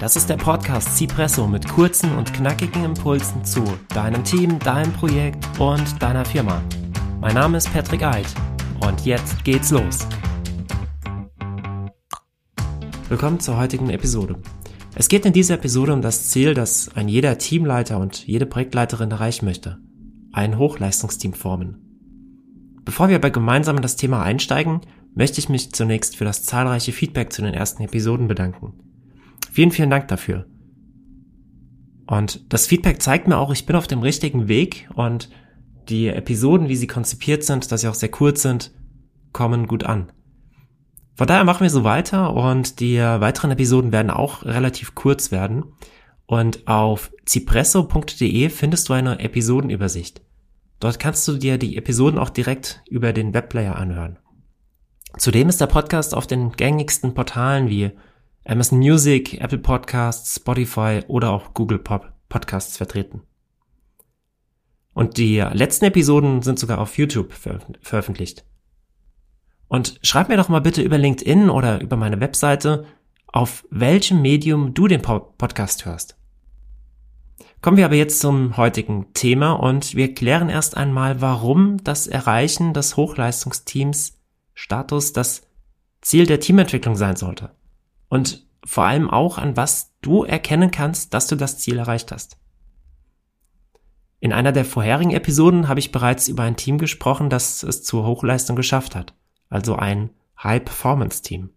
Das ist der Podcast Cipresso mit kurzen und knackigen Impulsen zu deinem Team, deinem Projekt und deiner Firma. Mein Name ist Patrick Eid und jetzt geht's los. Willkommen zur heutigen Episode. Es geht in dieser Episode um das Ziel, das ein jeder Teamleiter und jede Projektleiterin erreichen möchte. Ein Hochleistungsteam formen. Bevor wir aber gemeinsam in das Thema einsteigen, möchte ich mich zunächst für das zahlreiche Feedback zu den ersten Episoden bedanken. Vielen, vielen Dank dafür. Und das Feedback zeigt mir auch, ich bin auf dem richtigen Weg und die Episoden, wie sie konzipiert sind, dass sie auch sehr kurz sind, kommen gut an. Von daher machen wir so weiter und die weiteren Episoden werden auch relativ kurz werden. Und auf cipresso.de findest du eine Episodenübersicht. Dort kannst du dir die Episoden auch direkt über den Webplayer anhören. Zudem ist der Podcast auf den gängigsten Portalen wie Amazon Music, Apple Podcasts, Spotify oder auch Google Podcasts vertreten. Und die letzten Episoden sind sogar auf YouTube veröffentlicht. Und schreib mir doch mal bitte über LinkedIn oder über meine Webseite, auf welchem Medium du den Podcast hörst. Kommen wir aber jetzt zum heutigen Thema und wir klären erst einmal, warum das Erreichen des Hochleistungsteams Status das Ziel der Teamentwicklung sein sollte. Und vor allem auch, an was du erkennen kannst, dass du das Ziel erreicht hast. In einer der vorherigen Episoden habe ich bereits über ein Team gesprochen, das es zur Hochleistung geschafft hat, also ein High-Performance-Team.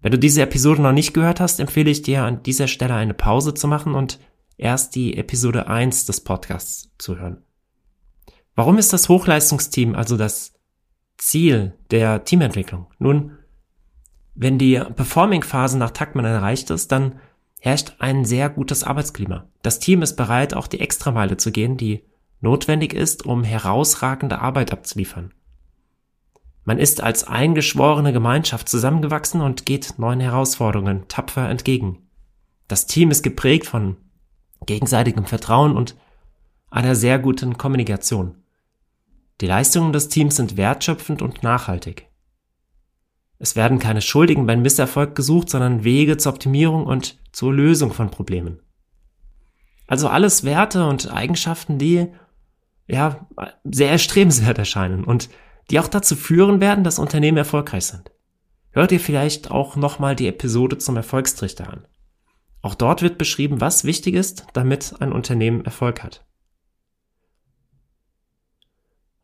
Wenn du diese Episode noch nicht gehört hast, empfehle ich dir an dieser Stelle eine Pause zu machen und erst die Episode 1 des Podcasts zu hören. Warum ist das Hochleistungsteam also das Ziel der Teamentwicklung? Nun, wenn die Performing-Phase nach Taktmann erreicht ist, dann herrscht ein sehr gutes Arbeitsklima. Das Team ist bereit, auch die Extrameile zu gehen, die notwendig ist, um herausragende Arbeit abzuliefern. Man ist als eingeschworene Gemeinschaft zusammengewachsen und geht neuen Herausforderungen tapfer entgegen. Das Team ist geprägt von gegenseitigem Vertrauen und einer sehr guten Kommunikation. Die Leistungen des Teams sind wertschöpfend und nachhaltig. Es werden keine Schuldigen beim Misserfolg gesucht, sondern Wege zur Optimierung und zur Lösung von Problemen. Also alles Werte und Eigenschaften, die ja sehr erstrebenswert erscheinen und die auch dazu führen werden, dass Unternehmen erfolgreich sind. Hört ihr vielleicht auch nochmal die Episode zum Erfolgstrichter an. Auch dort wird beschrieben, was wichtig ist, damit ein Unternehmen Erfolg hat.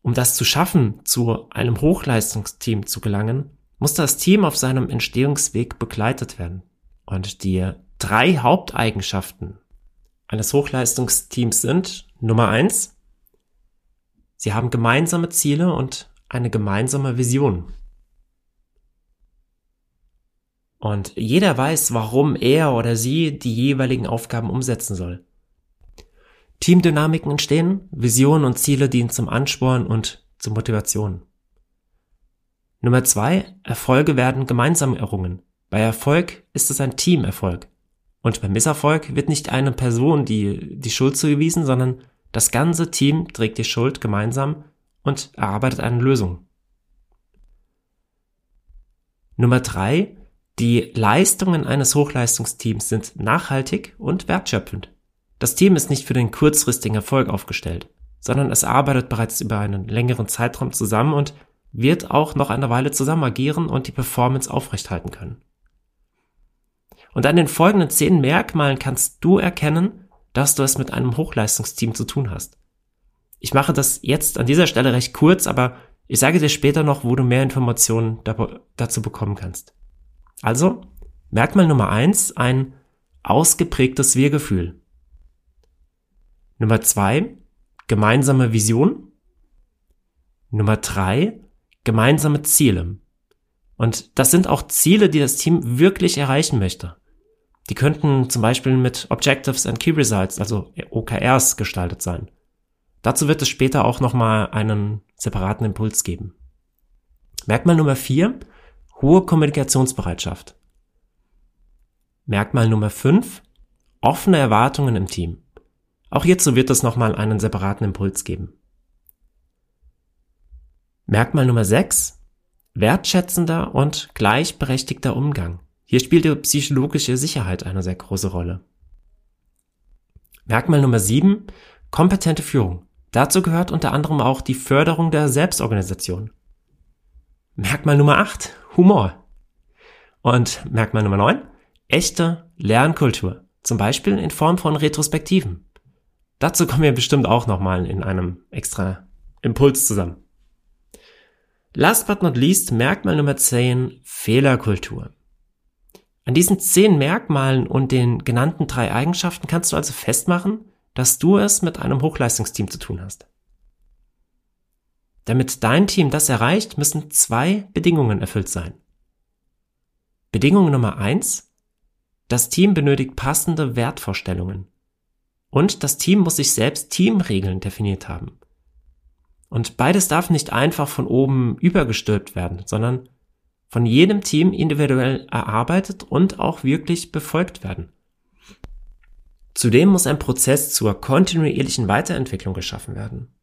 Um das zu schaffen, zu einem Hochleistungsteam zu gelangen, muss das Team auf seinem Entstehungsweg begleitet werden. Und die drei Haupteigenschaften eines Hochleistungsteams sind Nummer eins, sie haben gemeinsame Ziele und eine gemeinsame Vision. Und jeder weiß, warum er oder sie die jeweiligen Aufgaben umsetzen soll. Teamdynamiken entstehen, Visionen und Ziele dienen zum Ansporn und zur Motivation. Nummer zwei, Erfolge werden gemeinsam errungen. Bei Erfolg ist es ein Teamerfolg. Und beim Misserfolg wird nicht eine Person die, die Schuld zugewiesen, sondern das ganze Team trägt die Schuld gemeinsam und erarbeitet eine Lösung. Nummer drei, die Leistungen eines Hochleistungsteams sind nachhaltig und wertschöpfend. Das Team ist nicht für den kurzfristigen Erfolg aufgestellt, sondern es arbeitet bereits über einen längeren Zeitraum zusammen und wird auch noch eine Weile zusammen agieren und die Performance aufrechthalten können. Und an den folgenden zehn Merkmalen kannst du erkennen, dass du es mit einem Hochleistungsteam zu tun hast. Ich mache das jetzt an dieser Stelle recht kurz, aber ich sage dir später noch, wo du mehr Informationen dazu bekommen kannst. Also, Merkmal Nummer eins, ein ausgeprägtes Wir-Gefühl. Nummer zwei, gemeinsame Vision. Nummer drei, gemeinsame Ziele. Und das sind auch Ziele, die das Team wirklich erreichen möchte. Die könnten zum Beispiel mit Objectives and Key Results, also OKRs, gestaltet sein. Dazu wird es später auch nochmal einen separaten Impuls geben. Merkmal Nummer vier: hohe Kommunikationsbereitschaft. Merkmal Nummer fünf: offene Erwartungen im Team. Auch hierzu wird es nochmal einen separaten Impuls geben. Merkmal Nummer 6. Wertschätzender und gleichberechtigter Umgang. Hier spielt die psychologische Sicherheit eine sehr große Rolle. Merkmal Nummer sieben: kompetente Führung. Dazu gehört unter anderem auch die Förderung der Selbstorganisation. Merkmal Nummer acht: Humor. Und Merkmal Nummer neun: echte Lernkultur. Zum Beispiel in Form von Retrospektiven. Dazu kommen wir bestimmt auch nochmal in einem extra Impuls zusammen. Last but not least Merkmal Nummer 10, Fehlerkultur. An diesen zehn Merkmalen und den genannten drei Eigenschaften kannst du also festmachen, dass du es mit einem Hochleistungsteam zu tun hast. Damit dein Team das erreicht, müssen zwei Bedingungen erfüllt sein. Bedingung Nummer eins: Das Team benötigt passende Wertvorstellungen. Und das Team muss sich selbst Teamregeln definiert haben. Und beides darf nicht einfach von oben übergestülpt werden, sondern von jedem Team individuell erarbeitet und auch wirklich befolgt werden. Zudem muss ein Prozess zur kontinuierlichen Weiterentwicklung geschaffen werden.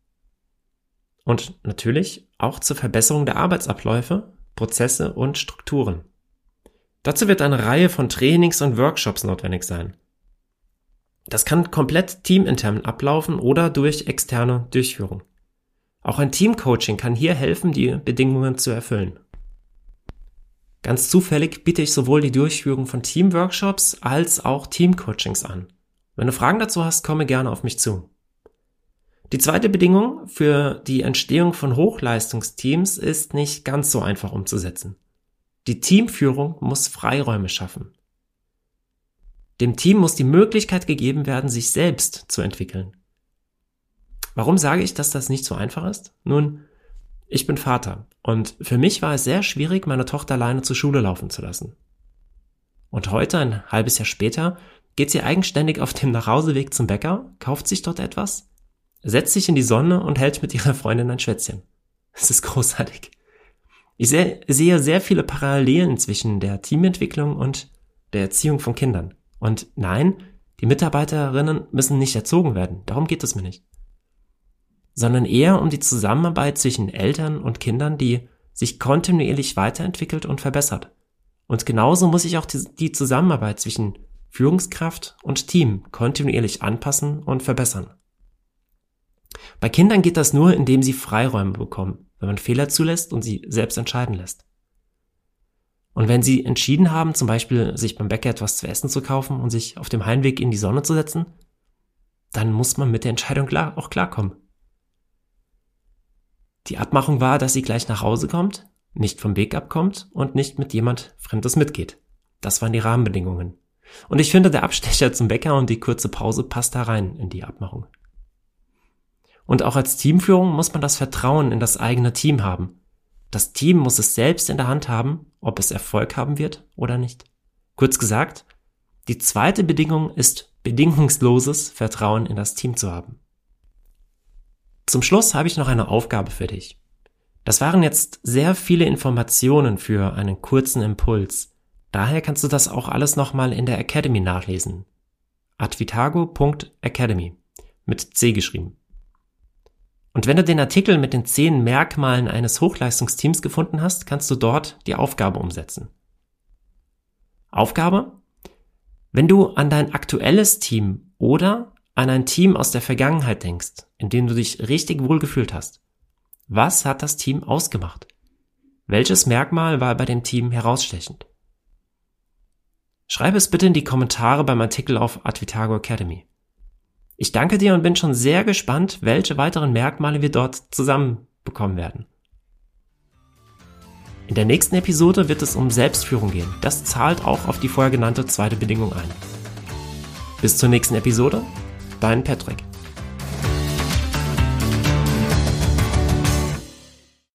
Und natürlich auch zur Verbesserung der Arbeitsabläufe, Prozesse und Strukturen. Dazu wird eine Reihe von Trainings und Workshops notwendig sein. Das kann komplett teamintern ablaufen oder durch externe Durchführung. Auch ein Teamcoaching kann hier helfen, die Bedingungen zu erfüllen. Ganz zufällig biete ich sowohl die Durchführung von Teamworkshops als auch Teamcoachings an. Wenn du Fragen dazu hast, komme gerne auf mich zu. Die zweite Bedingung für die Entstehung von Hochleistungsteams ist nicht ganz so einfach umzusetzen. Die Teamführung muss Freiräume schaffen. Dem Team muss die Möglichkeit gegeben werden, sich selbst zu entwickeln. Warum sage ich, dass das nicht so einfach ist? Nun, ich bin Vater und für mich war es sehr schwierig, meine Tochter alleine zur Schule laufen zu lassen. Und heute, ein halbes Jahr später, geht sie eigenständig auf dem Nachhauseweg zum Bäcker, kauft sich dort etwas, setzt sich in die Sonne und hält mit ihrer Freundin ein Schwätzchen. Es ist großartig. Ich sehe, sehr viele Parallelen zwischen der Teamentwicklung und der Erziehung von Kindern. Und nein, die Mitarbeiterinnen müssen nicht erzogen werden. Darum geht es mir nicht sondern eher um die Zusammenarbeit zwischen Eltern und Kindern, die sich kontinuierlich weiterentwickelt und verbessert. Und genauso muss sich auch die Zusammenarbeit zwischen Führungskraft und Team kontinuierlich anpassen und verbessern. Bei Kindern geht das nur, indem sie Freiräume bekommen, wenn man Fehler zulässt und sie selbst entscheiden lässt. Und wenn sie entschieden haben, zum Beispiel sich beim Bäcker etwas zu essen zu kaufen und sich auf dem Heimweg in die Sonne zu setzen, dann muss man mit der Entscheidung auch klarkommen. Die Abmachung war, dass sie gleich nach Hause kommt, nicht vom Weg abkommt und nicht mit jemand Fremdes mitgeht. Das waren die Rahmenbedingungen. Und ich finde, der Abstecher zum Bäcker und die kurze Pause passt da rein in die Abmachung. Und auch als Teamführung muss man das Vertrauen in das eigene Team haben. Das Team muss es selbst in der Hand haben, ob es Erfolg haben wird oder nicht. Kurz gesagt, die zweite Bedingung ist bedingungsloses Vertrauen in das Team zu haben. Zum Schluss habe ich noch eine Aufgabe für dich. Das waren jetzt sehr viele Informationen für einen kurzen Impuls. Daher kannst du das auch alles nochmal in der Academy nachlesen. advitago.academy mit C geschrieben. Und wenn du den Artikel mit den zehn Merkmalen eines Hochleistungsteams gefunden hast, kannst du dort die Aufgabe umsetzen. Aufgabe? Wenn du an dein aktuelles Team oder an ein Team aus der Vergangenheit denkst, in dem du dich richtig wohl gefühlt hast. Was hat das Team ausgemacht? Welches Merkmal war bei dem Team herausstechend? Schreibe es bitte in die Kommentare beim Artikel auf Advitago Academy. Ich danke dir und bin schon sehr gespannt, welche weiteren Merkmale wir dort zusammen bekommen werden. In der nächsten Episode wird es um Selbstführung gehen. Das zahlt auch auf die vorher genannte zweite Bedingung ein. Bis zur nächsten Episode, dein Patrick.